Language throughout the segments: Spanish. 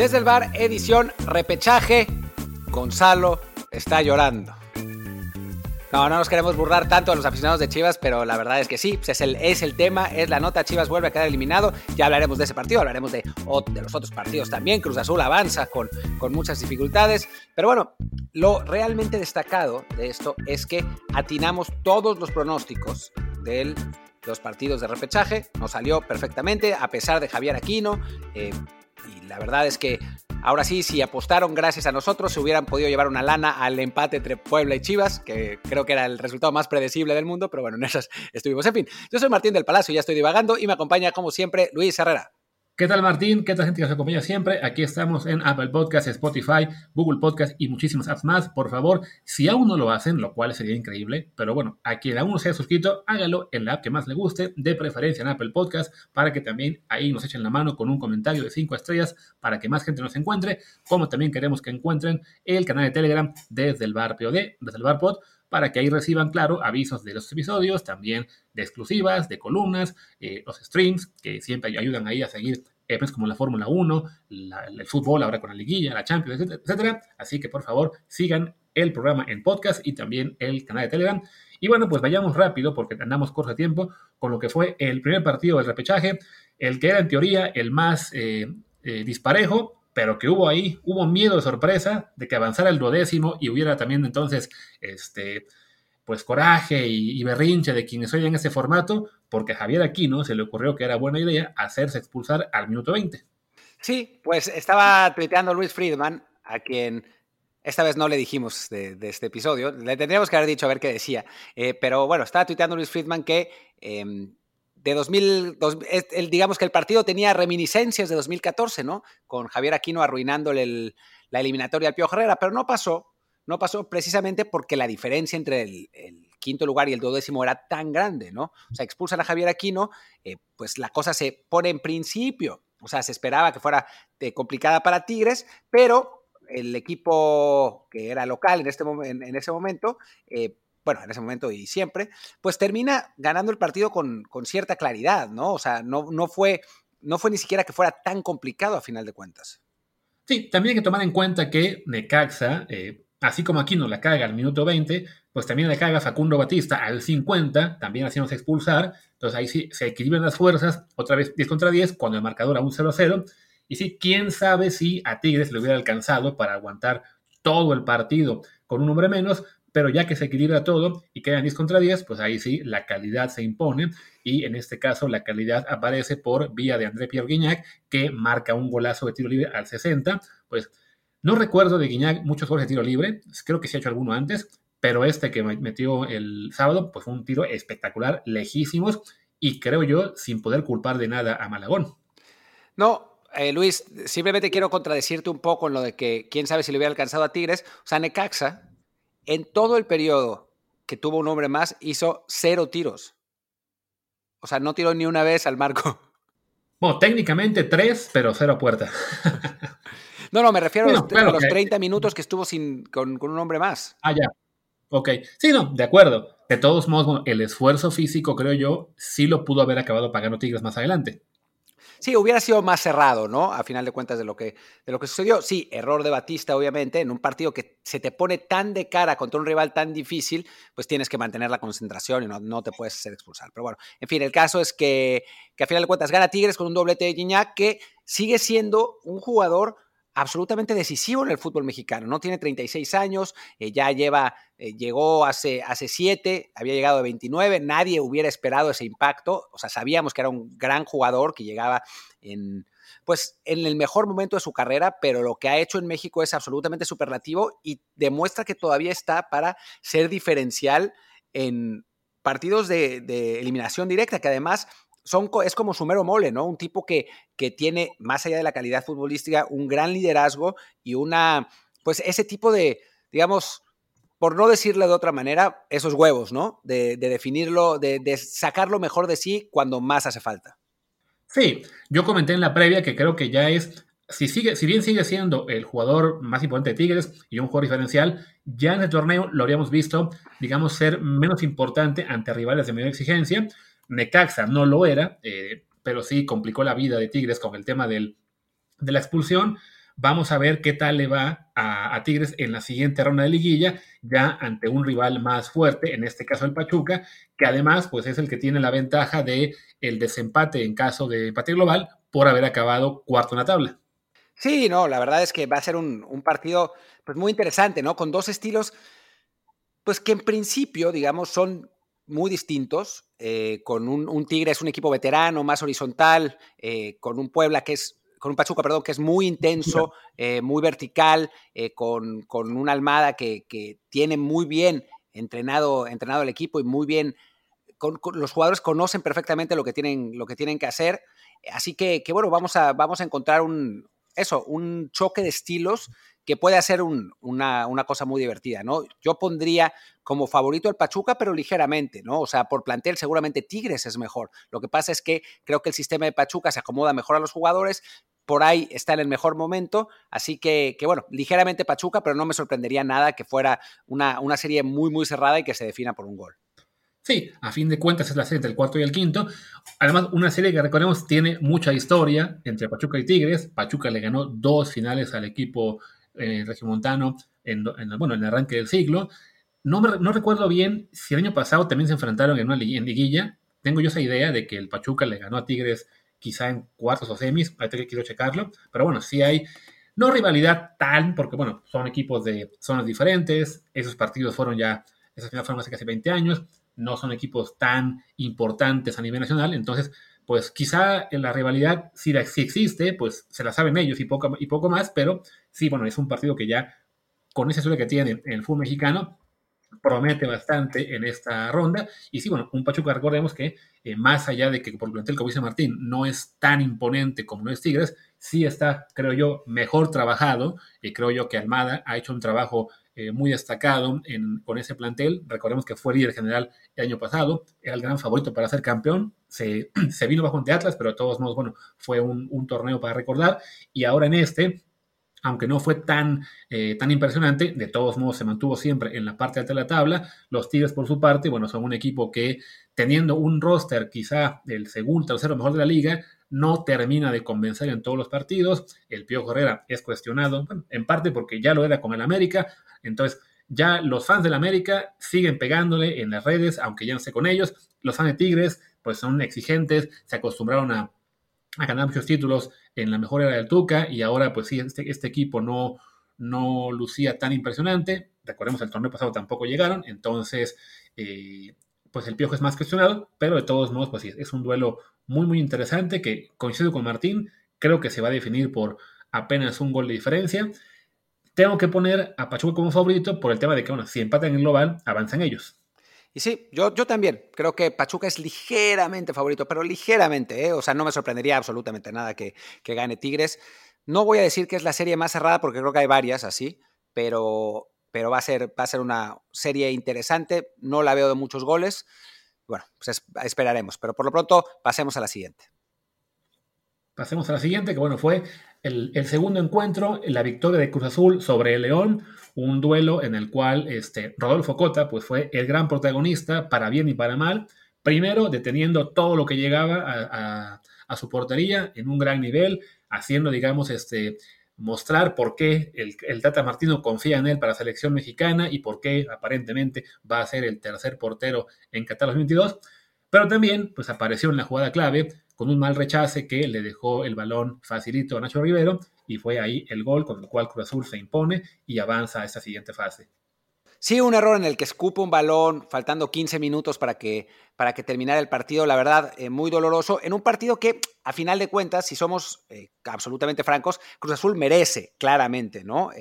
Desde el bar, edición repechaje, Gonzalo está llorando. No, no nos queremos burlar tanto a los aficionados de Chivas, pero la verdad es que sí, pues es el, es el tema, es la nota, Chivas vuelve a quedar eliminado, ya hablaremos de ese partido, hablaremos de, de los otros partidos también, Cruz Azul avanza con, con muchas dificultades, pero bueno, lo realmente destacado de esto es que atinamos todos los pronósticos de los partidos de repechaje, nos salió perfectamente, a pesar de Javier Aquino, eh, y la verdad es que Ahora sí, si apostaron gracias a nosotros, se hubieran podido llevar una lana al empate entre Puebla y Chivas, que creo que era el resultado más predecible del mundo, pero bueno, en esas estuvimos. En fin, yo soy Martín del Palacio, ya estoy divagando y me acompaña como siempre Luis Herrera. ¿Qué tal Martín? ¿Qué tal gente que nos acompaña siempre? Aquí estamos en Apple Podcasts, Spotify, Google Podcasts y muchísimas apps más. Por favor, si aún no lo hacen, lo cual sería increíble, pero bueno, a quien aún no se haya suscrito, hágalo en la app que más le guste, de preferencia en Apple Podcasts, para que también ahí nos echen la mano con un comentario de 5 estrellas para que más gente nos encuentre, como también queremos que encuentren el canal de Telegram desde el bar POD, desde el bar Pod, para que ahí reciban, claro, avisos de los episodios, también de exclusivas, de columnas, eh, los streams, que siempre ayudan ahí a seguir eventos como la Fórmula 1, el fútbol ahora con la liguilla, la Champions, etcétera, Así que por favor sigan el programa en podcast y también el canal de Telegram. Y bueno, pues vayamos rápido porque andamos corto de tiempo con lo que fue el primer partido del repechaje, el que era en teoría el más eh, eh, disparejo, pero que hubo ahí, hubo miedo de sorpresa de que avanzara el duodécimo y hubiera también entonces, este, pues coraje y, berrinche de quienes oyen ese formato, porque Javier Aquino se le ocurrió que era buena idea hacerse expulsar al minuto 20. Sí, pues estaba tuiteando Luis Friedman, a quien esta vez no le dijimos de, este episodio, le tendríamos que haber dicho a ver qué decía, eh, pero bueno, estaba tuiteando Luis Friedman que em, de 2000, digamos que el partido tenía reminiscencias de 2014, ¿no? Con Javier Aquino arruinándole la eliminatoria al Pío Herrera, pero no pasó, no pasó precisamente porque la diferencia entre el, quinto lugar y el duodécimo era tan grande, ¿no? O sea, expulsan a Javier Aquino, eh, pues la cosa se pone en principio, o sea, se esperaba que fuera eh, complicada para Tigres, pero el equipo que era local en, este, en, ese momento, eh, bueno, en ese momento y siempre, pues termina ganando el partido con, cierta claridad, ¿no? O sea, no, no, fue, no fue ni siquiera que fuera tan complicado a final de cuentas. Sí, también hay que tomar en cuenta que Necaxa, así como aquí no la caga al minuto 20, pues también la caga Facundo Batista al 50, también haciéndose expulsar. Entonces ahí sí se equilibran las fuerzas, otra vez 10 contra 10, cuando el marcador aún 0-0. Y sí, quién sabe si a Tigres le hubiera alcanzado para aguantar todo el partido con un hombre menos, pero ya que se equilibra todo y quedan 10 contra 10, pues ahí sí la calidad se impone y en este caso la calidad aparece por vía de André Pierre Guignac que marca un golazo de tiro libre al 60, pues no recuerdo de Guiñac muchos goles de tiro libre, creo que se ha hecho alguno antes, pero este que metió el sábado, pues fue un tiro espectacular, lejísimos, y creo yo sin poder culpar de nada a Malagón. No, eh, Luis, simplemente quiero contradecirte un poco en lo de que quién sabe si le hubiera alcanzado a Tigres. O sea, Necaxa, en todo el periodo que tuvo un hombre más, hizo cero tiros. O sea, no tiró ni una vez al marco. Bueno, técnicamente tres, pero cero puerta. No, no, me refiero a, los, 30 minutos que estuvo sin, con, un hombre más. Ah, ya. Ok. Sí, no, de acuerdo. De todos modos, el esfuerzo físico, creo yo, sí lo pudo haber acabado pagando Tigres más adelante. Sí, hubiera sido más cerrado, ¿no? A final de cuentas de lo que, de lo que sucedió. Sí, error de Batista, obviamente, en un partido que se te pone tan de cara contra un rival tan difícil, pues tienes que mantener la concentración y no, no te puedes hacer expulsar. Pero bueno, en fin, el caso es que, que a final de cuentas gana Tigres con un doblete de Gignac que sigue siendo un jugador absolutamente decisivo en el fútbol mexicano. No tiene 36 años, eh, ya lleva, eh, llegó hace, hace 7, había llegado de 29, nadie hubiera esperado ese impacto, o sea, sabíamos que era un gran jugador que llegaba en, pues, en el mejor momento de su carrera, pero lo que ha hecho en México es absolutamente superlativo y demuestra que todavía está para ser diferencial en partidos de, de eliminación directa, que además es como su mero mole, ¿no? Un tipo que, que tiene, más allá de la calidad futbolística, un gran liderazgo y una, pues ese tipo de, digamos, por no decirle de otra manera, esos huevos, ¿no? De, definirlo, de, sacar lo mejor de sí cuando más hace falta. Sí, yo comenté en la previa que creo que ya es, si, sigue, si bien sigue siendo el jugador más importante de Tigres y un jugador diferencial, ya en el torneo lo habríamos visto, digamos, ser menos importante ante rivales de mayor exigencia. Necaxa no lo era, eh, pero sí complicó la vida de Tigres con el tema del, de la expulsión. vamos a ver qué tal le va a, Tigres en la siguiente ronda de liguilla, ya ante un rival más fuerte, en este caso el Pachuca, que además pues es el que tiene la ventaja de el desempate en caso de empate global por haber acabado cuarto en la tabla. Sí, no, la verdad es que va a ser un, partido pues muy interesante, ¿no? Con dos estilos, pues que en principio, digamos, son muy distintos, eh, con un, Tigre es un equipo veterano, más horizontal, eh, con un Puebla que es con un Pachuca, perdón, que es muy intenso, eh, muy vertical, con, con, una Almada que, que, tiene muy bien entrenado, entrenado el equipo y muy bien, con, los jugadores conocen perfectamente lo que tienen, lo que, tienen que hacer. Así que, que, bueno, vamos a, vamos a encontrar un, eso, un choque de estilos que puede hacer una, cosa muy divertida, ¿no? Yo pondría como favorito el Pachuca, pero ligeramente, ¿no? O sea, por plantel seguramente Tigres es mejor. Lo que pasa es que creo que el sistema de Pachuca se acomoda mejor a los jugadores, por ahí está en el mejor momento, así que, que bueno, ligeramente Pachuca, pero no me sorprendería nada que fuera una, una serie muy, muy cerrada y que se defina por un gol. Sí, a fin de cuentas es la serie del cuarto y el quinto. Además, una serie que recordemos tiene mucha historia entre Pachuca y Tigres. Pachuca le ganó dos finales al equipo eh, regimontano en, bueno, en el arranque del siglo. No, no recuerdo bien si el año pasado también se enfrentaron en una liguilla. Tengo yo esa idea de que el Pachuca le ganó a Tigres quizá en cuartos o semis. Ahorita que quiero checarlo. Pero bueno, sí hay no rivalidad tal, porque bueno, son equipos de zonas diferentes. Esos partidos fueron ya, esas finales fueron hace casi 20 años no son equipos tan importantes a nivel nacional, entonces, pues quizá la rivalidad, si, existe, pues se la saben ellos y poco, y poco más, pero sí, bueno, es un partido que ya, con esa suerte que tiene en el fútbol mexicano, promete bastante en esta ronda. Y sí, bueno, un Pachuca, recordemos que eh, más allá de que por plantel, como dice Martín, no es tan imponente como no es Tigres, sí está, creo yo, mejor trabajado. Y creo yo que Almada ha hecho un trabajo eh, muy destacado con ese plantel. Recordemos que fue líder general el año pasado, era el gran favorito para ser campeón. Se, vino bajo ante Atlas, pero de todos modos, bueno, fue un, torneo para recordar. Y ahora en este, aunque no fue tan, eh, tan impresionante, de todos modos se mantuvo siempre en la parte alta de la tabla. Los Tigres, por su parte, bueno, son un equipo que, teniendo un roster quizá el segundo, tercero mejor de la liga, no termina de convencer en todos los partidos. El Pío Herrera es cuestionado, en parte porque ya lo era con el América. Entonces, ya los fans del América siguen pegándole en las redes, aunque ya no sé con ellos. Los fans de Tigres, pues son exigentes, se acostumbraron a a ganar muchos títulos en la mejor era del Tuca y ahora pues sí, este, este, equipo no, no lucía tan impresionante. Recordemos, el torneo pasado tampoco llegaron, entonces eh, pues el Piojo es más cuestionado, pero de todos modos pues sí, es un duelo muy muy interesante que coincido con Martín, creo que se va a definir por apenas un gol de diferencia. Tengo que poner a Pachuca como favorito por el tema de que, bueno, si empatan en global, avanzan ellos. Y sí, yo, yo también creo que Pachuca es ligeramente favorito, pero ligeramente, ¿eh? o sea, no me sorprendería absolutamente nada que, que gane Tigres. No voy a decir que es la serie más cerrada porque creo que hay varias así, pero, pero va, a ser, va a ser una serie interesante. No la veo de muchos goles. Bueno, pues esperaremos, pero por lo pronto pasemos a la siguiente. Pasemos a la siguiente, que bueno, fue el, segundo encuentro, la victoria de Cruz Azul sobre el León un duelo en el cual este, Rodolfo Cota pues, fue el gran protagonista, para bien y para mal, primero deteniendo todo lo que llegaba a, su portería en un gran nivel, haciendo, digamos, este, mostrar por qué el, el, Tata Martino confía en él para la selección mexicana y por qué aparentemente va a ser el tercer portero en Qatar 2022. Pero también pues apareció en la jugada clave con un mal rechace que le dejó el balón facilito a Nacho Rivero y fue ahí el gol con el cual Cruz Azul se impone y avanza a esta siguiente fase. Sí, un error en el que escupe un balón, faltando 15 minutos para que, para que terminara el partido, la verdad, eh, muy doloroso, en un partido que, a final de cuentas, si somos eh, absolutamente francos, Cruz Azul merece claramente, ¿no?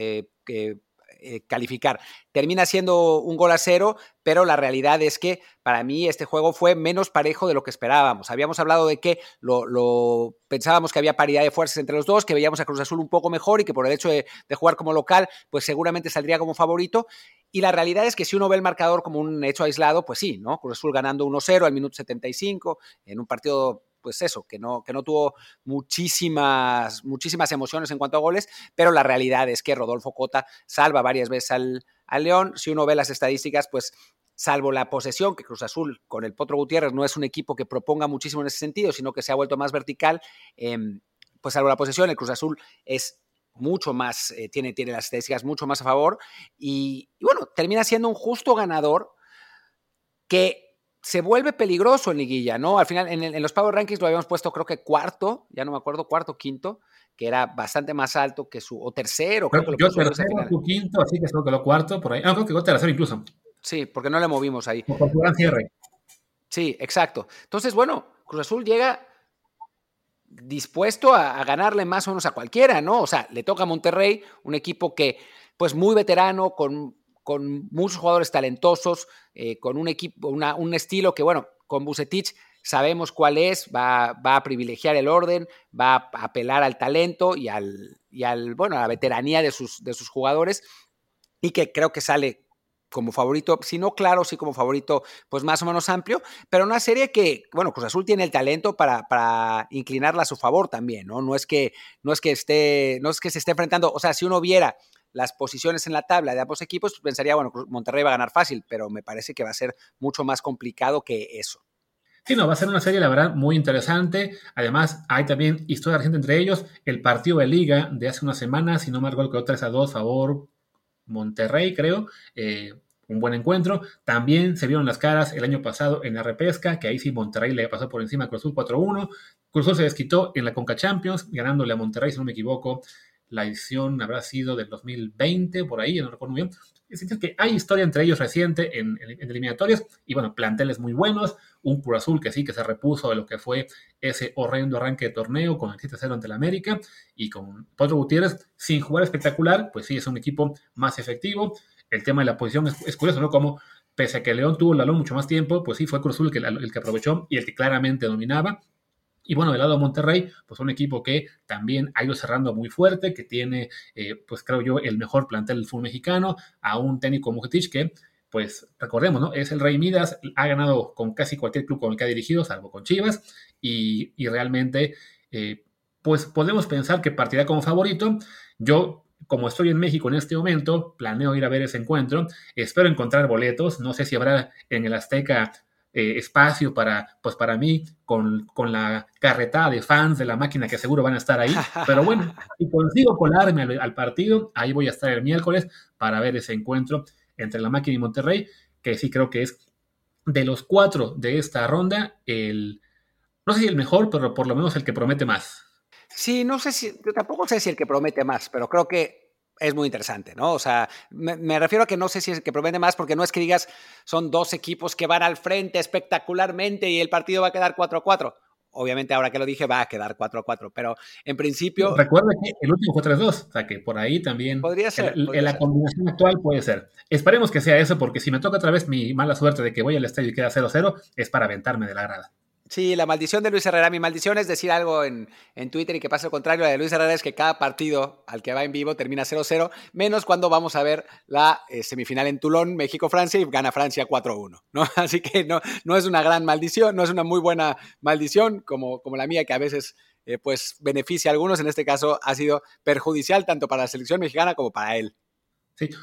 Eh, calificar. Termina siendo un gol a cero, pero la realidad es que para mí este juego fue menos parejo de lo que esperábamos. Habíamos hablado de que lo, pensábamos que había paridad de fuerzas entre los dos, que veíamos a Cruz Azul un poco mejor y que por el hecho de, jugar como local, pues seguramente saldría como favorito. Y la realidad es que si uno ve el marcador como un hecho aislado, pues sí, ¿no? Cruz Azul ganando 1-0 al minuto 75 en un partido pues eso, que no, que no tuvo muchísimas, muchísimas emociones en cuanto a goles, pero la realidad es que Rodolfo Cota salva varias veces al, León. Si uno ve las estadísticas, pues salvo la posesión, que Cruz Azul con el Potro Gutiérrez no es un equipo que proponga muchísimo en ese sentido, sino que se ha vuelto más vertical, em, pues salvo la posesión, el Cruz Azul es mucho más, eh, tiene, tiene las estadísticas mucho más a favor y, bueno, termina siendo un justo ganador que se vuelve peligroso en liguilla, ¿no? Al final, en, los Power Rankings lo habíamos puesto creo que cuarto, ya no me acuerdo, cuarto, quinto, que era bastante más alto que su, o tercero, creo, que lo Yo tercero, tu quinto, así que creo que lo cuarto, por ahí. Ah, creo que tercero incluso. Sí, porque no le movimos ahí. Por gran cierre. Sí, exacto. Entonces, bueno, Cruz Azul llega dispuesto a, ganarle más o menos a cualquiera, ¿no? O sea, le toca a Monterrey, un equipo que, pues muy veterano, con, con muchos jugadores talentosos, eh, con un equipo, un estilo que, bueno, con Bucetich sabemos cuál es, va, va, a privilegiar el orden, va a apelar al talento y al, y al bueno, a la veteranía de sus, de sus jugadores, y que creo que sale como favorito, si no claro, sí como favorito, pues más o menos amplio, pero una serie que, bueno, Cruz Azul tiene el talento para, para, inclinarla a su favor también, ¿no? No es que, no es que esté, no es que se esté enfrentando, o sea, si uno viera las posiciones en la tabla de ambos equipos, pues pensaría, bueno, Monterrey va a ganar fácil, pero me parece que va a ser mucho más complicado que eso. Sí, no, va a ser una serie, la verdad, muy interesante. Además, hay también historia reciente entre ellos. El partido de liga de hace una semana, si no me acuerdo, quedó 3 a 2 favor Monterrey, creo. Eh, un buen encuentro. También se vieron las caras el año pasado en la repesca, que ahí sí Monterrey le pasó por encima a Cruz Azul 4-1. Cruz Azul se desquitó en la Conca Champions, ganándole a Monterrey, si no me equivoco. La edición habrá sido del 2020, por ahí, no recuerdo muy bien. Es decir, que hay historia entre ellos reciente en, eliminatorias y bueno, planteles muy buenos. Un Cruz Azul que sí que se repuso de lo que fue ese horrendo arranque de torneo con el 7-0 ante el América y con Potro Gutiérrez sin jugar espectacular, pues sí es un equipo más efectivo. El tema de la posición es, curioso, ¿no? Como pese a que León tuvo el balón mucho más tiempo, pues sí fue Cruz Azul el que, el que aprovechó y el que claramente dominaba. Y bueno, del lado de Monterrey, pues un equipo que también ha ido cerrando muy fuerte, que tiene, eh, pues creo yo, el mejor plantel del fútbol mexicano, a un técnico Mujetich que, pues recordemos, ¿no? Es el Rey Midas, ha ganado con casi cualquier club con el que ha dirigido, salvo con Chivas, y, realmente, eh, pues podemos pensar que partirá como favorito. Yo como estoy en México en este momento, planeo ir a ver ese encuentro. Espero encontrar boletos. No sé si habrá en el Azteca eh, espacio para, pues para mí, con, la carretada de fans de la máquina que seguro van a estar ahí. Pero bueno, si consigo colarme al, partido, ahí voy a estar el miércoles para ver ese encuentro entre la máquina y Monterrey, que sí creo que es de los cuatro de esta ronda, el, no sé si el mejor, pero por lo menos el que promete más. Sí, no sé si, yo tampoco sé si el que promete más, pero creo que es muy interesante, ¿no? O sea, me, refiero a que no sé si es que promete más porque no es que digas son dos equipos que van al frente espectacularmente y el partido va a quedar 4-4. Obviamente, ahora que lo dije, va a quedar 4-4, pero en principio. Recuerda que el último fue 3-2, o sea que por ahí también. Podría ser. En la combinación actual puede ser. Esperemos que sea eso, porque si me toca otra vez mi mala suerte de que voy al estadio y queda 0-0, es para aventarme de la grada. Sí, la maldición de Luis Herrera. Mi maldición es decir algo en, Twitter y que pase lo contrario. La de Luis Herrera es que cada partido al que va en vivo termina 0-0, menos cuando vamos a ver la eh, semifinal en Toulon, México-Francia, y gana Francia 4-1. ¿no? Así que no, no es una gran maldición, no es una muy buena maldición como, como la mía, que a veces eh, pues beneficia a algunos. En este caso ha sido perjudicial tanto para la selección mexicana como para él.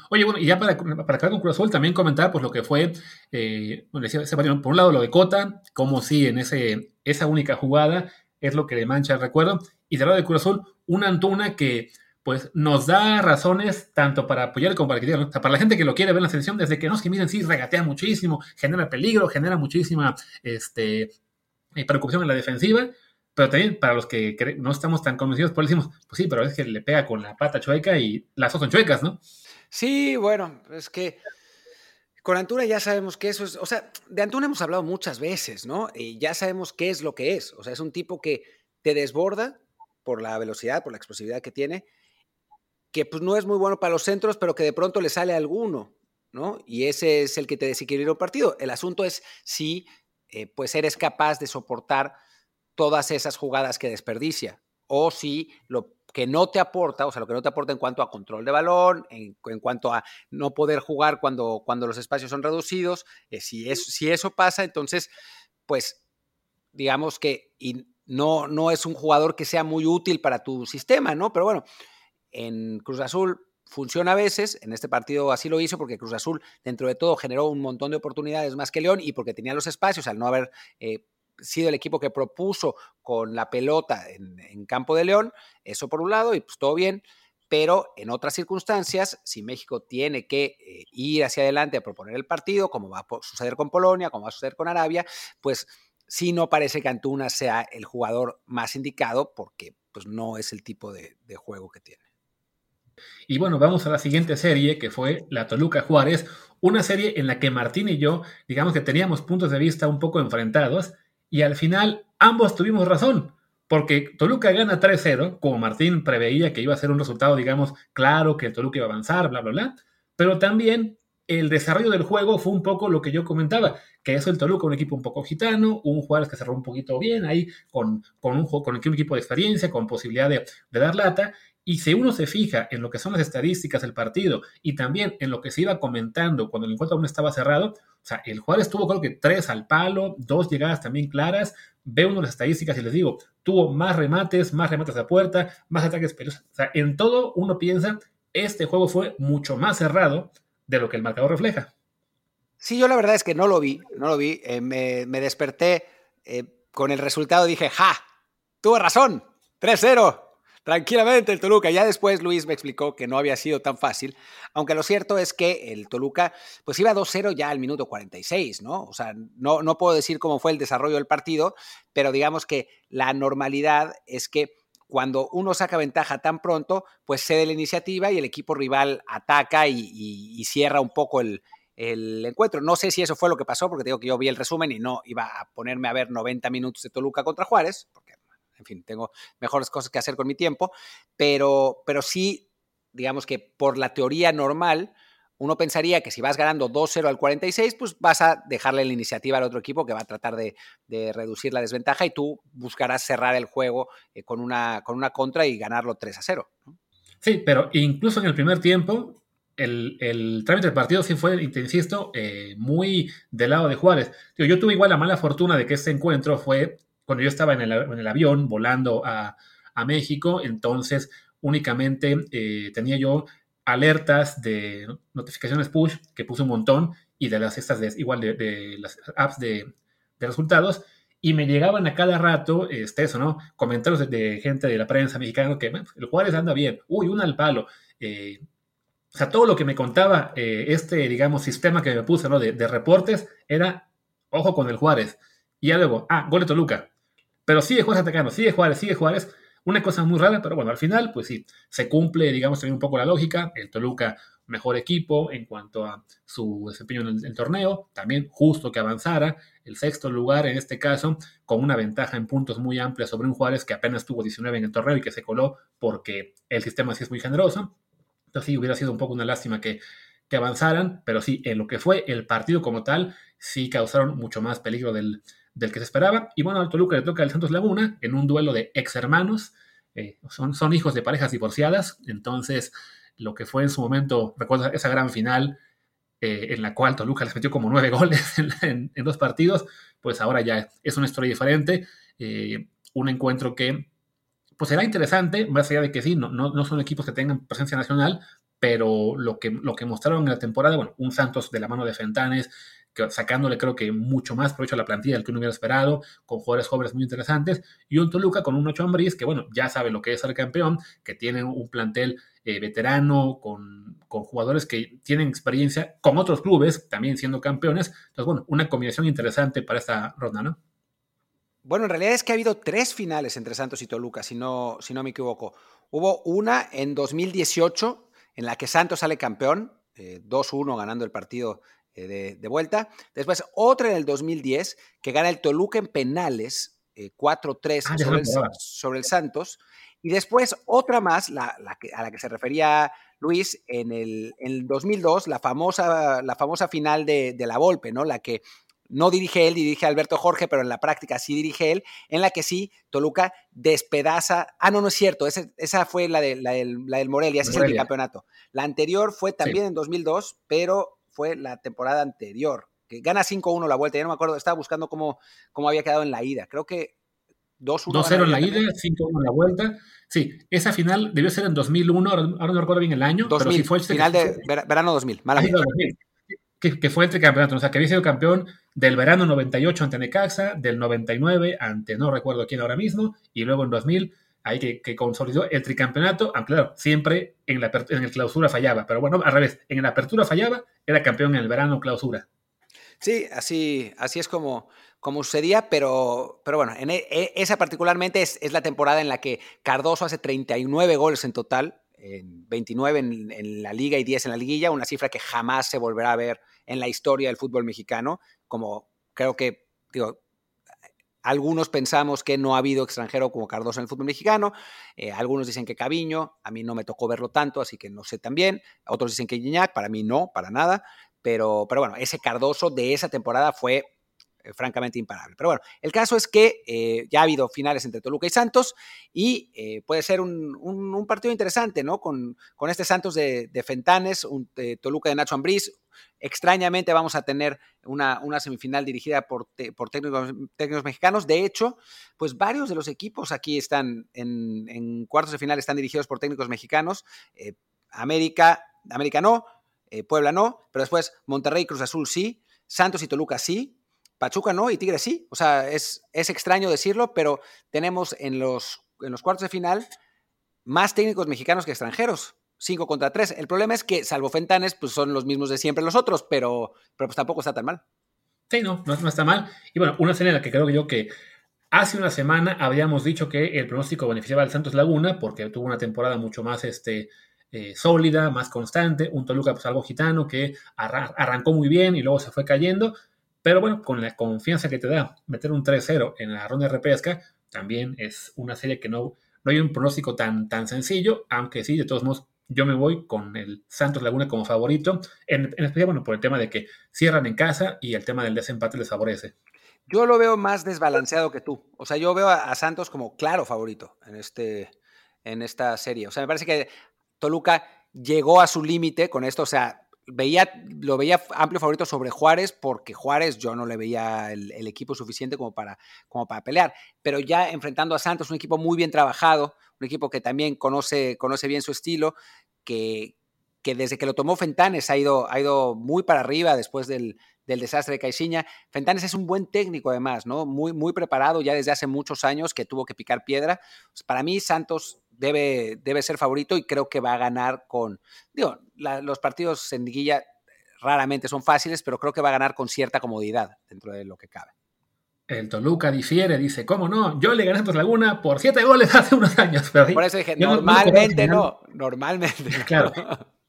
Oye, bueno, y ya para, para acabar con Cruz Azul, también comentar pues lo que fue, eh, decía, por un lado lo de Cota, como si en ese, esa única jugada es lo que le mancha el recuerdo, y del lado de Cruz Azul, una Antuna que pues nos da razones tanto para apoyar como para criticar, para la gente que lo quiere ver en la selección, desde que no, es que miren, sí, regatea muchísimo, genera peligro, genera muchísima este, eh, preocupación en la defensiva, pero también para los que no estamos tan convencidos, pues decimos, pues sí, pero es que le pega con la pata chueca y las dos son chuecas, ¿no? Sí, bueno, es que con Antuna ya sabemos que eso es, o sea, de Antuna hemos hablado muchas veces, ¿no? Y ya sabemos qué es lo que es. O sea, es un tipo que te desborda por la velocidad, por la explosividad que tiene, que pues no es muy bueno para los centros, pero que de pronto le sale alguno, ¿no? Y ese es el que te desequilibra un partido. El asunto es si eh, pues eres capaz de soportar todas esas jugadas que desperdicia o si lo que no te aporta, o sea, lo que no te aporta en cuanto a control de balón, en, cuanto a no poder jugar cuando, cuando los espacios son reducidos, eh, si, es, si eso pasa, entonces, pues, digamos que y no, no es un jugador que sea muy útil para tu sistema, ¿no? Pero bueno, en Cruz Azul funciona a veces, en este partido así lo hizo porque Cruz Azul dentro de todo generó un montón de oportunidades más que León y porque tenía los espacios al no haber eh, sido el equipo que propuso con la pelota en, campo de León, eso por un lado, y pues todo bien. pero en otras circunstancias, si México tiene que eh, ir hacia adelante a proponer el partido, como va a suceder con Polonia, como va a suceder con Arabia, pues sí no parece que Antuna sea el jugador más indicado porque pues, no es el tipo de, de juego que tiene. Y bueno, vamos a la siguiente serie, que fue la Toluca Juárez, una serie en la que Martín y yo, digamos que teníamos puntos de vista un poco enfrentados, y al final ambos tuvimos razón, porque Toluca gana 3-0, como Martín preveía que iba a ser un resultado, digamos, claro, que el Toluca iba a avanzar, bla, bla, bla, pero también el desarrollo del juego fue un poco lo que yo comentaba, que es el Toluca, un equipo un poco gitano, un Juárez que cerró un poquito bien ahí, con, con, un, con un equipo de experiencia, con posibilidad de, de dar lata, y si uno se fija en lo que son las estadísticas del partido y también en lo que se iba comentando cuando el encuentro aún estaba cerrado, o sea, el Juárez tuvo creo que tres al palo, dos llegadas también claras, ve uno las estadísticas y les digo, tuvo más remates, más remates a puerta, más ataques peligrosos. O sea, en todo uno piensa, este juego fue mucho más cerrado de lo que el marcador refleja. Sí, yo la verdad es que no lo vi, no lo vi. Eh, me, desperté eh, con el resultado, dije, ¡ja! Tuve razón, 3-0 tranquilamente el Toluca. Ya después Luis me explicó que no había sido tan fácil, aunque lo cierto es que el Toluca pues iba 2-0 ya al minuto 46, ¿no? O sea, no, no puedo decir cómo fue el desarrollo del partido, pero digamos que la normalidad es que cuando uno saca ventaja tan pronto, pues cede la iniciativa y el equipo rival ataca y, cierra un poco el, encuentro. No sé si eso fue lo que pasó, porque digo que yo vi el resumen y no iba a ponerme a ver 90 minutos de Toluca contra Juárez, en fin, tengo mejores cosas que hacer con mi tiempo, pero, pero sí, digamos que por la teoría normal, uno pensaría que si vas ganando 2-0 al 46, pues vas a dejarle la iniciativa al otro equipo que va a tratar de, reducir la desventaja y tú buscarás cerrar el juego eh, con, una, con una contra y ganarlo 3 0. Sí, pero incluso en el primer tiempo, el, trámite del partido sí fue, te insisto, eh, muy del lado de Juárez. yo tuve igual la mala fortuna de que este encuentro fue cuando yo estaba en el, avión volando a, México, entonces únicamente eh, tenía yo alertas de notificaciones push, que puse un montón, y de las estas de, igual de, las apps de, resultados, y me llegaban a cada rato, este, eso, ¿no? Comentarios de, gente de la prensa mexicana que el Juárez anda bien, uy, un al palo. Eh, o sea, todo lo que me contaba eh, este, digamos, sistema que me puse, ¿no? De, reportes era, ojo con el Juárez. Y ya luego, ah, gol de Toluca. Pero sigue Juárez atacando, sigue Juárez, sigue Juárez. Una cosa muy rara, pero bueno, al final, pues sí, se cumple, digamos, también un poco la lógica. El Toluca, mejor equipo en cuanto a su desempeño en el, torneo. También justo que avanzara. El sexto lugar, en este caso, con una ventaja en puntos muy amplia sobre un Juárez que apenas tuvo 19 en el torneo y que se coló porque el sistema sí es muy generoso. Entonces sí, hubiera sido un poco una lástima que, que avanzaran, pero sí, en lo que fue el partido como tal, sí causaron mucho más peligro del, del que se esperaba. Y bueno, al Toluca le toca el Santos Laguna en un duelo de ex hermanos. Eh, son, son hijos de parejas divorciadas. Entonces, lo que fue en su momento, recuerda esa gran final eh, en la cual Toluca les metió como nueve goles en, dos partidos, pues ahora ya es una historia diferente. Eh, un encuentro que pues será interesante, más allá de que sí, no, no, no, son equipos que tengan presencia nacional, pero lo que, lo que mostraron en la temporada, bueno, un Santos de la mano de Fentanes, sacándole creo que mucho más provecho a la plantilla del que uno hubiera esperado, con jugadores jóvenes muy interesantes, y un Toluca con un Ocho Ambriz que, bueno, ya sabe lo que es ser campeón, que tiene un plantel eh, veterano, con, con, jugadores que tienen experiencia con otros clubes, también siendo campeones. Entonces, bueno, una combinación interesante para esta ronda, ¿no? Bueno, en realidad es que ha habido tres finales entre Santos y Toluca, si no, si no me equivoco. Hubo una en 2018 en la que Santos sale campeón, 2-1 eh, ganando el partido eh, de, vuelta. Después otra en el 2010 que gana el Toluca en penales, 4-3 eh, ah, sobre, el, Santos. Y después otra más, la, a la que se refería Luis, en el, 2002, la famosa, la famosa final de, la Volpe, ¿no? La que no dirige él, dirige Alberto Jorge, pero en la práctica sí dirige él, en la que sí, Toluca despedaza. Ah, no, no es cierto, esa, esa fue la, de, la, del, la del Morelia, ese es el campeonato. La anterior fue también en 2002, pero fue la temporada anterior, que gana 5-1 la vuelta, ya no me acuerdo, estaba buscando cómo, cómo había quedado en la ida, creo que 2-1. 2-0 en la ida, 5-1 en la vuelta. Sí, esa final debió ser en 2001, ahora, no recuerdo bien el año, pero sí fue el final de verano 2000, mala 2000, que, que, fue entre campeonatos, o sea, que había sido campeón del verano 98 ante Necaxa, del 99 ante no recuerdo quién ahora mismo, y luego en 2000 ahí que, consolidó el tricampeonato, aunque claro, siempre en, la, en el clausura fallaba, pero bueno, al revés, en la apertura fallaba, era campeón en el verano clausura. Sí, así, así es como, como sucedía, pero, pero bueno, en e, e, esa particularmente es, la temporada en la que Cardoso hace 39 goles en total, en 29 en, en, la liga y 10 en la liguilla, una cifra que jamás se volverá a ver en la historia del fútbol mexicano, como creo que, digo, algunos pensamos que no ha habido extranjero como Cardoso en el fútbol mexicano, eh, algunos dicen que Caviño, a mí no me tocó verlo tanto, así que no sé también, otros dicen que Gignac, para mí no, para nada, pero, pero bueno, ese Cardoso de esa temporada fue eh, francamente imparable. Pero bueno, el caso es que eh, ya ha habido finales entre Toluca y Santos y puede ser un, partido interesante, ¿no? Con, con este Santos de, Fentanes, Toluca de Nacho Ambriz. Extrañamente vamos a tener una, una semifinal dirigida por, por técnicos, técnicos, mexicanos. De hecho, pues varios de los equipos aquí están en, cuartos de final, están dirigidos por técnicos mexicanos. América, América no, Puebla no, pero después Monterrey Cruz Azul sí, Santos y Toluca sí, Pachuca no y Tigres sí. O sea, es, es extraño decirlo, pero tenemos en los, en los cuartos de final más técnicos mexicanos que extranjeros. 5 contra 3. El problema es que, salvo Fentanes, pues son los mismos de siempre los otros, pero, pero pues tampoco está tan mal. Sí, no, no, está mal. Y bueno, una escena en la que creo que yo que hace una semana habíamos dicho que el pronóstico beneficiaba al Santos Laguna porque tuvo una temporada mucho más este, eh, sólida, más constante. Un Toluca, pues algo gitano que arrancó muy bien y luego se fue cayendo. Pero bueno, con la confianza que te da meter un 3-0 en la ronda de repesca, también es una serie que no, no hay un pronóstico tan, tan sencillo, aunque sí, de todos modos, yo me voy con el Santos Laguna como favorito, en, especial, bueno, por el tema de que cierran en casa y el tema del desempate les favorece. Yo lo veo más desbalanceado que tú. O sea, yo veo a, Santos como claro favorito en, este, en esta serie. O sea, me parece que Toluca llegó a su límite con esto. O sea, veía, lo veía amplio favorito sobre Juárez porque Juárez yo no le veía el, equipo suficiente como para, como para pelear. Pero ya enfrentando a Santos, un equipo muy bien trabajado, un equipo que también conoce, conoce bien su estilo, que, que desde que lo tomó Fentanes ha ido, ha ido muy para arriba después del, del desastre de Caixinha. Fentanes es un buen técnico además, ¿no? Muy, muy preparado ya desde hace muchos años que tuvo que picar piedra. Pues, para mí Santos debe, debe ser favorito y creo que va a ganar con, digo, los partidos en liguilla raramente son fáciles, pero creo que va a ganar con cierta comodidad dentro de lo que cabe. El Toluca difiere, dice, ¿cómo no? Yo le gané a Laguna por siete goles hace unos años. por eso dije, normalmente no, normalmente. Claro.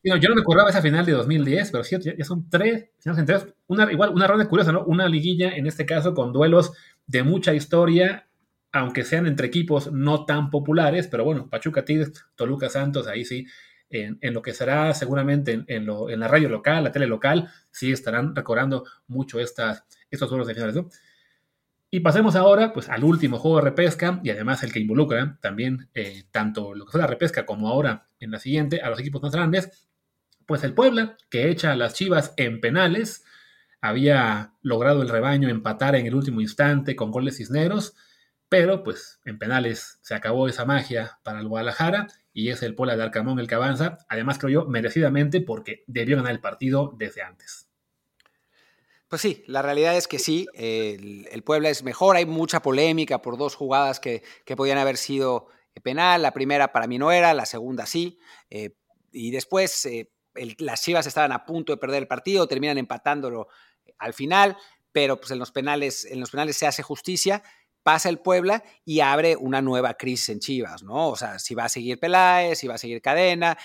Yo no me acordaba esa final de 2010, pero sí, ya son tres Una, igual, una ronda curiosa, ¿no? Una liguilla, en este caso, con duelos de mucha historia aunque sean entre equipos no tan populares, pero bueno, Pachuca Tigres, Toluca Santos, ahí sí, en, lo que será seguramente en, la radio local, la tele local, sí estarán recordando mucho estas, estos juegos de finales. Y pasemos ahora pues, al último juego de repesca y además el que involucra también eh, tanto lo que fue la repesca como ahora en la siguiente a los equipos más grandes. Pues el Puebla, que echa a las Chivas en penales, había logrado el rebaño empatar en el último instante con goles cisneros pero pues en penales se acabó esa magia para el Guadalajara y es el Puebla de Arcamón el que avanza, además creo yo merecidamente porque debió ganar el partido desde antes. Pues sí, la realidad es que sí, el, Puebla es mejor, hay mucha polémica por dos jugadas que, podían haber sido penal, la primera para mí no era, la segunda sí, eh, y después eh, las Chivas estaban a punto de perder el partido, terminan empatándolo al final, pero pues en los penales, en los penales se hace justicia pasa el Puebla y abre una nueva crisis en Chivas, ¿no? O sea, si va a seguir Peláez, si va a seguir Cadena.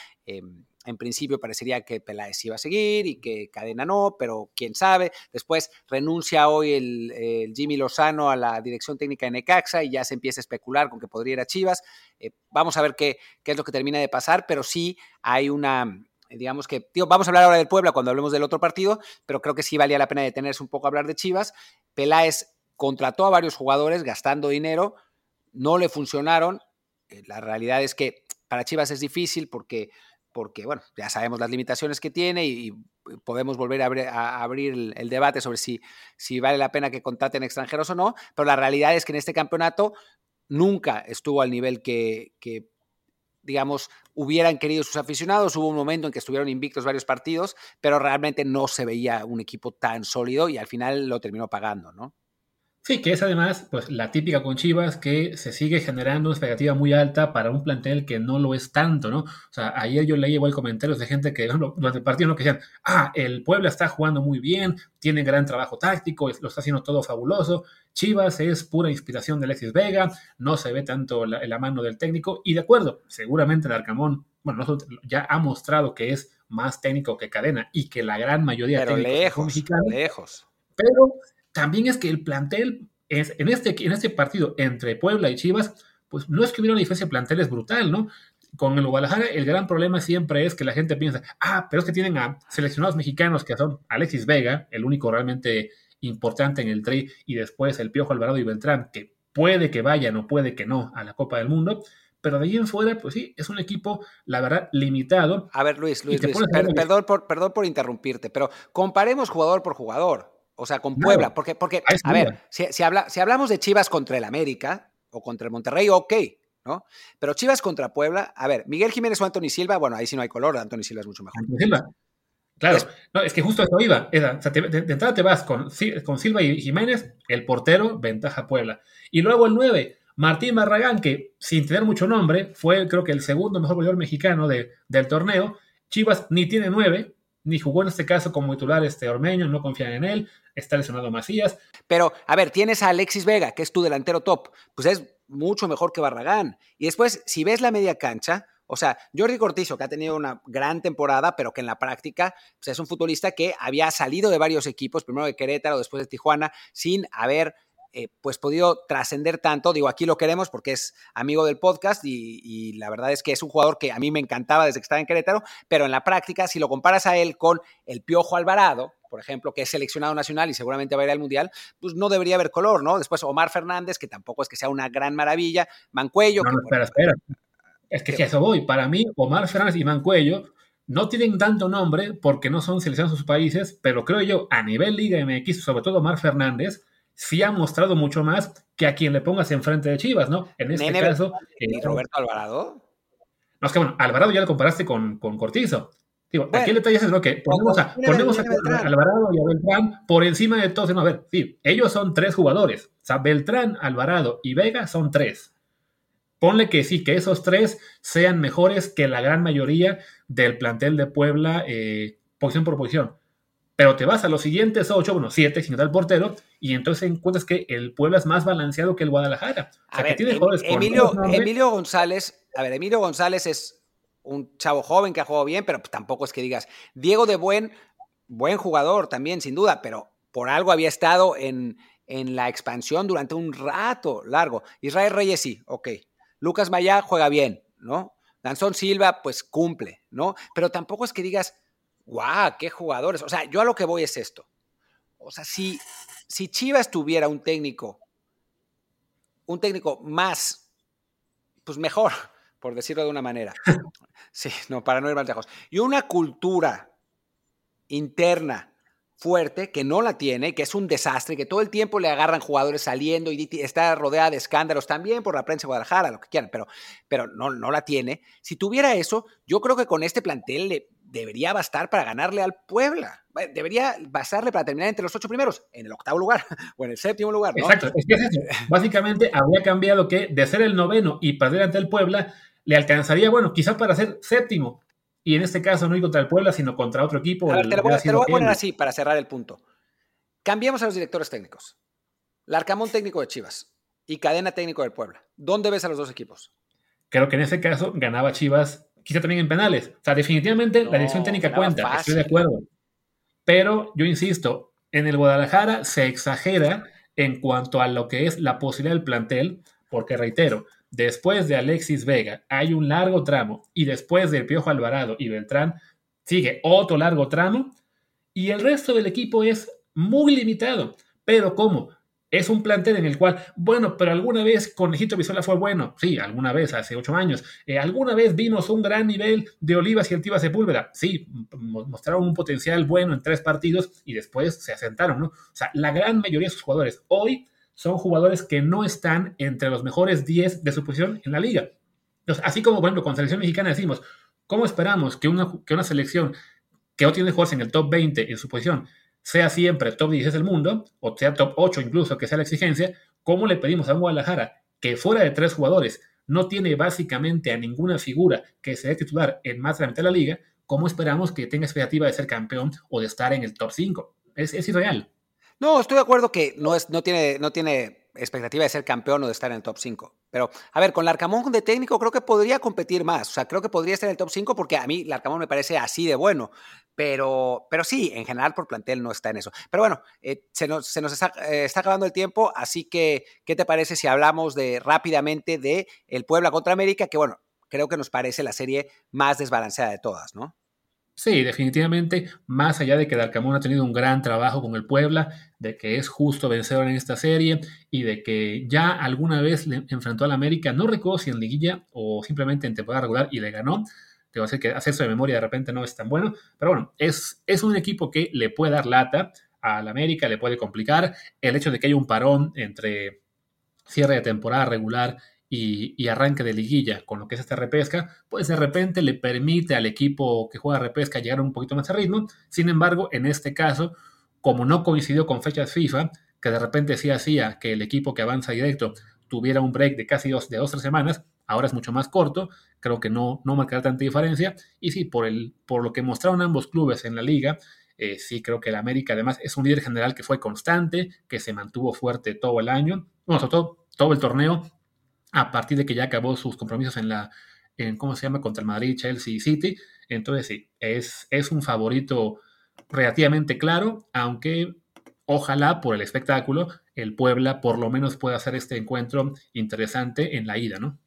En principio parecería que Peláez iba a seguir y que Cadena no, pero quién sabe. Después renuncia hoy el, Jimmy Lozano a la dirección técnica de Necaxa y ya se empieza a especular con que podría ir a Chivas. Eh, vamos a ver qué, qué es lo que termina de pasar, pero sí hay una, digamos que, tío, vamos a hablar ahora del Puebla cuando hablemos del otro partido, pero creo que sí valía la pena detenerse un poco a hablar de Chivas. Peláez contrató a varios jugadores gastando dinero, no le funcionaron. Eh, la realidad es que para Chivas es difícil porque, porque bueno, ya sabemos las limitaciones que tiene y, podemos volver a, abrir, el, debate sobre si, vale la pena que contraten extranjeros o no, pero la realidad es que en este campeonato nunca estuvo al nivel que digamos, hubieran querido sus aficionados. Hubo un momento en que estuvieron invictos varios partidos, pero realmente no se veía un equipo tan sólido y al final lo terminó pagando, ¿no? Sí, que es además pues la típica con Chivas que se sigue generando una expectativa muy alta para un plantel que no lo es tanto, ¿no? O sea, ayer yo leí igual comentarios de gente que durante el partido no que decían, ah, el Puebla está jugando muy bien, tiene gran trabajo táctico, lo está haciendo todo fabuloso, Chivas es pura inspiración de Alexis Vega, no se ve tanto la, la mano del técnico, y de acuerdo, seguramente el Arcamón, bueno, ya ha mostrado que es más técnico que Cadena y que la gran mayoría Pero lejos, lejos. Pero también es que el plantel es, en, este, en este partido entre Puebla y Chivas, pues no es que hubiera una diferencia de planteles brutal, ¿no? Con el Guadalajara, el gran problema siempre es que la gente piensa, ah, pero es que tienen a seleccionados mexicanos que son Alexis Vega, el único realmente importante en el tri, y después el Piojo Alvarado y Beltrán, que puede que vayan o puede que no a la Copa del Mundo, pero de ahí en fuera, pues sí, es un equipo, la verdad, limitado. A ver, Luis, Luis, perdón, por, perdón por interrumpirte, pero comparemos jugador por jugador. O sea, con Puebla, porque, porque a ver, si, habla, si hablamos de Chivas contra el América o contra el Monterrey, ok, ¿no? Pero Chivas contra Puebla, a ver, Miguel Jiménez o Anthony Silva, bueno, ahí sí no hay color, Anthony Silva es mucho mejor. Silva. Claro, es, no, es que justo eso iba. de, entrada te vas con, con Silva y Jiménez, el portero, ventaja Puebla. Y luego el 9, Martín Barragán, que sin tener mucho nombre, fue creo que el segundo mejor jugador mexicano de, del torneo. Chivas ni tiene 9, ni jugó en este caso como titular este Ormeño, no confían en él está lesionado Macías. Pero, a ver, tienes a Alexis Vega, que es tu delantero top, pues es mucho mejor que Barragán. Y después, si ves la media cancha, o sea, Jordi Cortizo, que ha tenido una gran temporada, pero que en la práctica pues es un futbolista que había salido de varios equipos, primero de Querétaro, después de Tijuana, sin haber eh, pues podido trascender tanto. Digo, aquí lo queremos porque es amigo del podcast y, y, la verdad es que es un jugador que a mí me encantaba desde que estaba en Querétaro, pero en la práctica, si lo comparas a él con el Piojo Alvarado, por ejemplo, que es seleccionado nacional y seguramente va a ir al Mundial, pues no debería haber color, ¿no? Después Omar Fernández, que tampoco es que sea una gran maravilla, Mancuello. No, espera, espera. Es que, si eso voy. Para mí, Omar Fernández y Mancuello no tienen tanto nombre porque no son seleccionados en sus países, pero creo yo, a nivel Liga MX, sobre todo Omar Fernández, sí ha mostrado mucho más que a quien le pongas enfrente de Chivas, ¿no? En este caso. ¿Y Roberto Alvarado? No, es que bueno, Alvarado ya lo comparaste con, con Cortizo. Digo, aquí el detalle es lo que ponemos a, ponemos a, Alvarado y a Beltrán por encima de todos. a ver, sí, ellos son tres jugadores. O sea, Beltrán, Alvarado y Vega son tres. Ponle que sí, que esos tres sean mejores que la gran mayoría del plantel de Puebla, eh, posición por posición. Pero te vas a los siguientes ocho, bueno, siete, sin el portero, y entonces encuentras que el Puebla es más balanceado que el Guadalajara. O sea, que tiene em, Emilio, Emilio González, a ver, Emilio González es un chavo joven que ha jugado bien, pero tampoco es que digas, Diego de Buen, buen jugador también, sin duda, pero por algo había estado en, en la expansión durante un rato largo. Israel Reyes sí, ok. Lucas Mayá juega bien, ¿no? Danzón Silva, pues cumple, ¿no? Pero tampoco es que digas, guau, qué jugadores. O sea, yo a lo que voy es esto. O sea, si, si Chivas tuviera un técnico, un técnico más, pues mejor, por decirlo de una manera. Sí, no, para no ir más lejos. Y una cultura interna fuerte que no la tiene, que es un desastre, que todo el tiempo le agarran jugadores saliendo y está rodeada de escándalos también por la prensa de Guadalajara, lo que quieran, pero, pero no, no la tiene. Si tuviera eso, yo creo que con este plantel le debería bastar para ganarle al Puebla. Debería bastarle para terminar entre los ocho primeros, en el octavo lugar o en el séptimo lugar. Exacto, es que es eso. Básicamente habría cambiado que de ser el noveno y perder ante el Puebla, le alcanzaría, bueno, quizás para ser séptimo. Y en este caso no ir contra el Puebla, sino contra otro equipo. te, lo voy, a poner así para cerrar el punto. Cambiamos a los directores técnicos. Larcamón técnico de Chivas y Cadena técnico del Puebla. ¿Dónde ves a los dos equipos? Creo que en ese caso ganaba Chivas, quizá también en penales. O sea, definitivamente la dirección técnica cuenta, estoy de acuerdo. Pero yo insisto, en el Guadalajara se exagera en cuanto a lo que es la posibilidad del plantel, porque reitero, Después de Alexis Vega hay un largo tramo y después de Piojo Alvarado y Beltrán sigue otro largo tramo y el resto del equipo es muy limitado. Pero ¿cómo? Es un plantel en el cual, bueno, pero alguna vez Conejito Visola fue bueno. Sí, alguna vez, hace ocho años. Eh, alguna vez vimos un gran nivel de Olivas y Altiva Sepúlveda. Sí, mostraron un potencial bueno en tres partidos y después se asentaron, ¿no? O sea, la gran mayoría de sus jugadores hoy son jugadores que no están entre los mejores 10 de su posición en la liga. Así como, por ejemplo, con selección mexicana decimos, ¿cómo esperamos que una, que una selección que no tiene jugadores en el top 20 en su posición sea siempre top 16 del mundo, o sea top 8 incluso, que sea la exigencia, ¿cómo le pedimos a Guadalajara que fuera de tres jugadores no tiene básicamente a ninguna figura que se dé titular en más de la de la liga? ¿Cómo esperamos que tenga expectativa de ser campeón o de estar en el top 5? Es, es irreal. No, estoy de acuerdo que no, es, no, tiene, no tiene expectativa de ser campeón o de estar en el top 5. Pero, a ver, con Larcamón de técnico creo que podría competir más. O sea, creo que podría estar en el top 5 porque a mí Larcamón me parece así de bueno. Pero, pero sí, en general por plantel no está en eso. Pero bueno, eh, se nos, se nos está, eh, está, acabando el tiempo, así que, ¿qué te parece si hablamos de rápidamente de el Puebla contra América? Que bueno, creo que nos parece la serie más desbalanceada de todas, ¿no? Sí, definitivamente, más allá de que Darcamón ha tenido un gran trabajo con el Puebla, de que es justo vencedor en esta serie y de que ya alguna vez le enfrentó al América, no recuerdo si en liguilla o simplemente en temporada regular y le ganó. Debo que hacer eso de memoria de repente no es tan bueno, pero bueno, es, es un equipo que le puede dar lata al América, le puede complicar. El hecho de que haya un parón entre cierre de temporada regular y, arranque de liguilla con lo que es esta repesca, pues de repente le permite al equipo que juega repesca llegar un poquito más a ritmo. Sin embargo, en este caso, como no coincidió con fechas FIFA, que de repente sí hacía que el equipo que avanza directo tuviera un break de casi dos, de tres semanas, ahora es mucho más corto, creo que no, no marcará tanta diferencia. Y sí, por, el, por lo que mostraron ambos clubes en la liga, eh, sí creo que el América además es un líder general que fue constante, que se mantuvo fuerte todo el año, bueno, sobre todo todo el torneo, a partir de que ya acabó sus compromisos en la, ¿cómo se llama?, contra el Madrid, Chelsea y City. Entonces sí, es, es un favorito relativamente claro, aunque ojalá por el espectáculo el Puebla por lo menos pueda hacer este encuentro interesante en la ida, ¿no?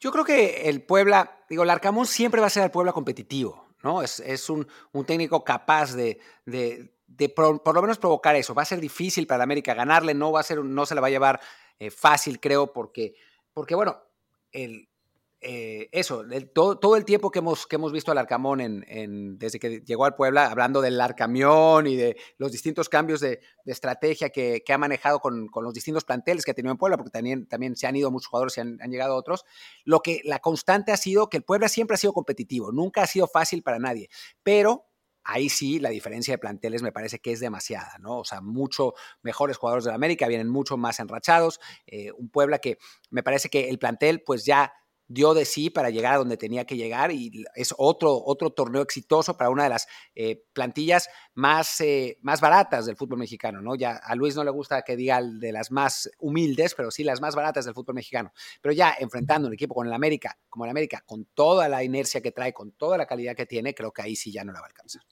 Yo creo que el Puebla, digo, el Arcamón siempre va a ser el Puebla competitivo, ¿no? Es, es un, un, técnico capaz de, de, de por, lo menos provocar eso. Va a ser difícil para América ganarle, no va a ser, no se la va a llevar eh, fácil, creo, porque porque bueno, eh, eso, todo, todo, el tiempo que hemos, que hemos visto al Arcamón desde que llegó al Puebla, hablando del Arcamión y de los distintos cambios de, estrategia que, que, ha manejado con, con, los distintos planteles que ha tenido en Puebla, porque también, también se han ido muchos jugadores y han, han, llegado otros, lo que la constante ha sido que el Puebla siempre ha sido competitivo, nunca ha sido fácil para nadie, pero ahí sí la diferencia de planteles me parece que es demasiada, ¿no? O sea, mucho mejores jugadores de América, vienen mucho más enrachados, eh, un Puebla que me parece que el plantel pues ya dio de sí para llegar a donde tenía que llegar y es otro, otro torneo exitoso para una de las eh, plantillas más, eh, más baratas del fútbol mexicano, ¿no? Ya a Luis no le gusta que diga de las más humildes, pero sí las más baratas del fútbol mexicano. Pero ya enfrentando un equipo con el América, como el América, con toda la inercia que trae, con toda la calidad que tiene, creo que ahí sí ya no la va a alcanzar.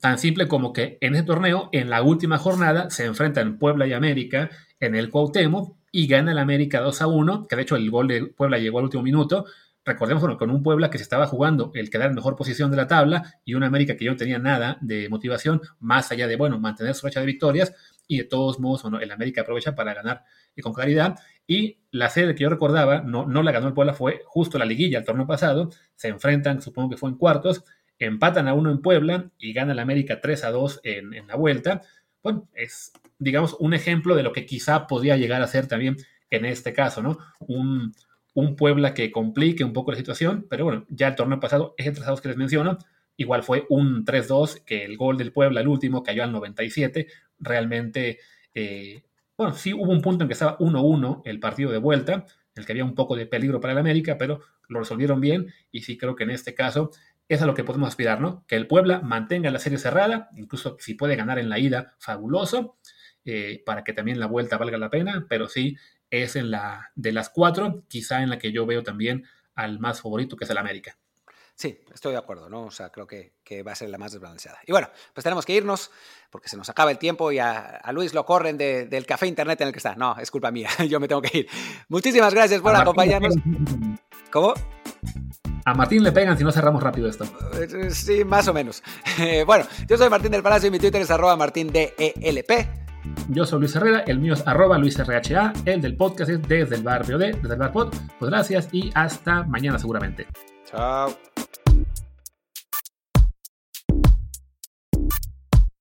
Tan simple como que en ese torneo, en la última jornada, se enfrentan Puebla y América en el Cuauhtémoc y gana el América 2 a 1, que de hecho el gol de Puebla llegó al último minuto. Recordemos bueno, con un Puebla que se estaba jugando el quedar en mejor posición de la tabla y un América que yo no tenía nada de motivación, más allá de, bueno, mantener su racha de victorias, y de todos modos, bueno, el América aprovecha para ganar y con claridad. Y la serie que yo recordaba, no, no la ganó el Puebla, fue justo la liguilla, el torneo pasado, se enfrentan, supongo que fue en cuartos, empatan a uno en Puebla y gana el América 3 a 2 en, en, la vuelta. Bueno, es, digamos, un ejemplo de lo que quizá podría llegar a ser también en este caso, ¿no? Un, un Puebla que complique un poco la situación, pero bueno, ya el torneo pasado, ese 3 a 2 que les menciono, igual fue un 3-2, que el gol del Puebla, el último, cayó al 97. Realmente, eh, bueno, sí hubo un punto en que estaba 1-1 el partido de vuelta, en el que había un poco de peligro para el América, pero lo resolvieron bien y sí creo que en este caso es a lo que podemos aspirar, ¿no? Que el Puebla mantenga la serie cerrada, incluso si puede ganar en la ida, fabuloso, eh, para que también la vuelta valga la pena, pero sí es en la de las cuatro, quizá en la que yo veo también al más favorito, que es el América. Sí, estoy de acuerdo, ¿no? O sea, creo que, que, va a ser la más desbalanceada. Y bueno, pues tenemos que irnos porque se nos acaba el tiempo y a, a Luis lo corren de, del café internet en el que está. No, es culpa mía, yo me tengo que ir. Muchísimas gracias por acompañarnos. ¿Cómo? A Martín le pegan si no cerramos rápido esto. Eh, sí, más o menos. bueno, yo soy Martín del Palacio y mi Twitter es arroba martindelp. Yo soy Luis Herrera, el mío es arroba luisrha, el del podcast es desde el barrio de, desde el bar pod. Pues gracias y hasta mañana seguramente. Chao.